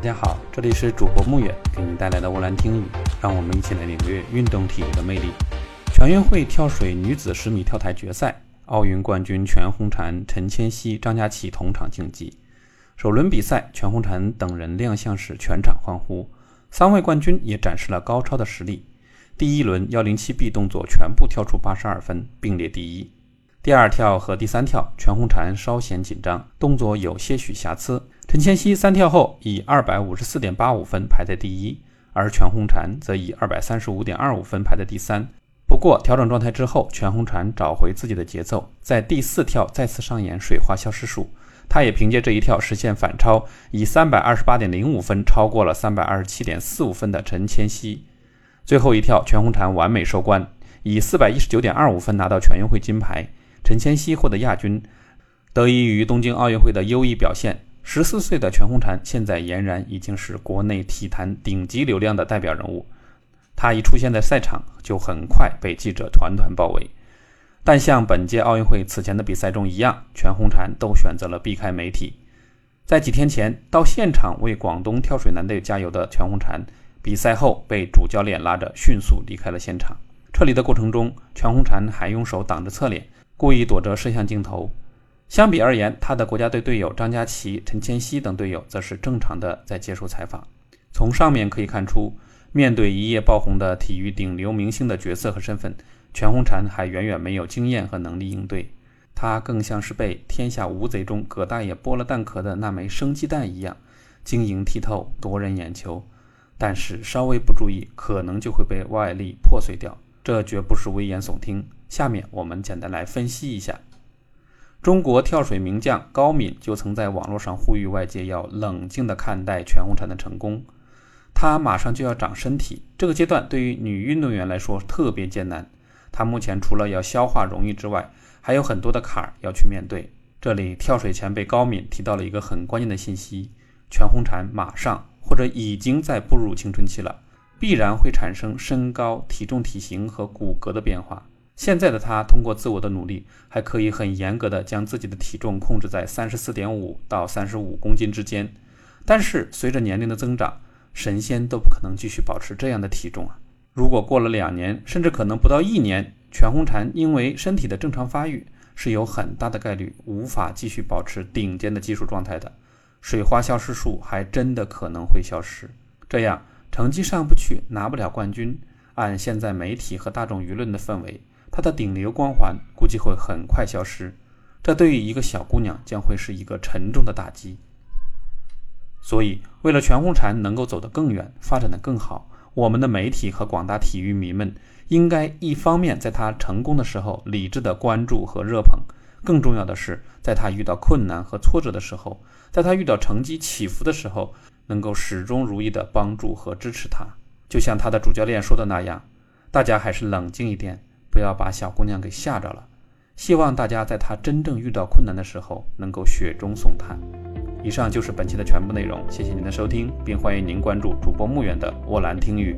大家好，这里是主播穆远给您带来的沃兰听语，让我们一起来领略运动体育的魅力。全运会跳水女子十米跳台决赛，奥运冠军全红婵、陈芊汐、张家齐同场竞技。首轮比赛，全红婵等人亮相时，全场欢呼，三位冠军也展示了高超的实力。第一轮幺零七 B 动作全部跳出八十二分，并列第一。第二跳和第三跳，全红婵稍显紧张，动作有些许瑕疵。陈芊汐三跳后以二百五十四点八五分排在第一，而全红婵则以二百三十五点二五分排在第三。不过调整状态之后，全红婵找回自己的节奏，在第四跳再次上演水花消失术。她也凭借这一跳实现反超，以三百二十八点零五分超过了三百二十七点四五分的陈芊汐。最后一跳，全红婵完美收官，以四百一十九点二五分拿到全运会金牌。陈芊汐获得亚军，得益于东京奥运会的优异表现。十四岁的全红婵现在俨然已经是国内体坛顶级流量的代表人物。她一出现在赛场，就很快被记者团团包围。但像本届奥运会此前的比赛中一样，全红婵都选择了避开媒体。在几天前到现场为广东跳水男队加油的全红婵，比赛后被主教练拉着迅速离开了现场。撤离的过程中，全红婵还用手挡着侧脸。故意躲着摄像镜头。相比而言，他的国家队队友张家齐、陈芊汐等队友则是正常的在接受采访。从上面可以看出，面对一夜爆红的体育顶流明星的角色和身份，全红婵还远远没有经验和能力应对。他更像是被《天下无贼》中葛大爷剥了蛋壳的那枚生鸡蛋一样，晶莹剔透，夺人眼球。但是稍微不注意，可能就会被外力破碎掉。这绝不是危言耸听。下面我们简单来分析一下，中国跳水名将高敏就曾在网络上呼吁外界要冷静地看待全红婵的成功。她马上就要长身体，这个阶段对于女运动员来说特别艰难。她目前除了要消化荣誉之外，还有很多的坎儿要去面对。这里跳水前辈高敏提到了一个很关键的信息：全红婵马上或者已经在步入青春期了，必然会产生身高、体重、体型和骨骼的变化。现在的他通过自我的努力，还可以很严格的将自己的体重控制在三十四点五到三十五公斤之间。但是随着年龄的增长，神仙都不可能继续保持这样的体重啊！如果过了两年，甚至可能不到一年，全红婵因为身体的正常发育，是有很大的概率无法继续保持顶尖的技术状态的。水花消失术还真的可能会消失，这样成绩上不去，拿不了冠军。按现在媒体和大众舆论的氛围。她的顶流光环估计会很快消失，这对于一个小姑娘将会是一个沉重的打击。所以，为了全红婵能够走得更远，发展得更好，我们的媒体和广大体育迷们应该一方面在她成功的时候理智的关注和热捧，更重要的是，在她遇到困难和挫折的时候，在她遇到成绩起伏的时候，能够始终如一的帮助和支持她。就像她的主教练说的那样，大家还是冷静一点。不要把小姑娘给吓着了。希望大家在她真正遇到困难的时候，能够雪中送炭。以上就是本期的全部内容，谢谢您的收听，并欢迎您关注主播木远的沃兰听语。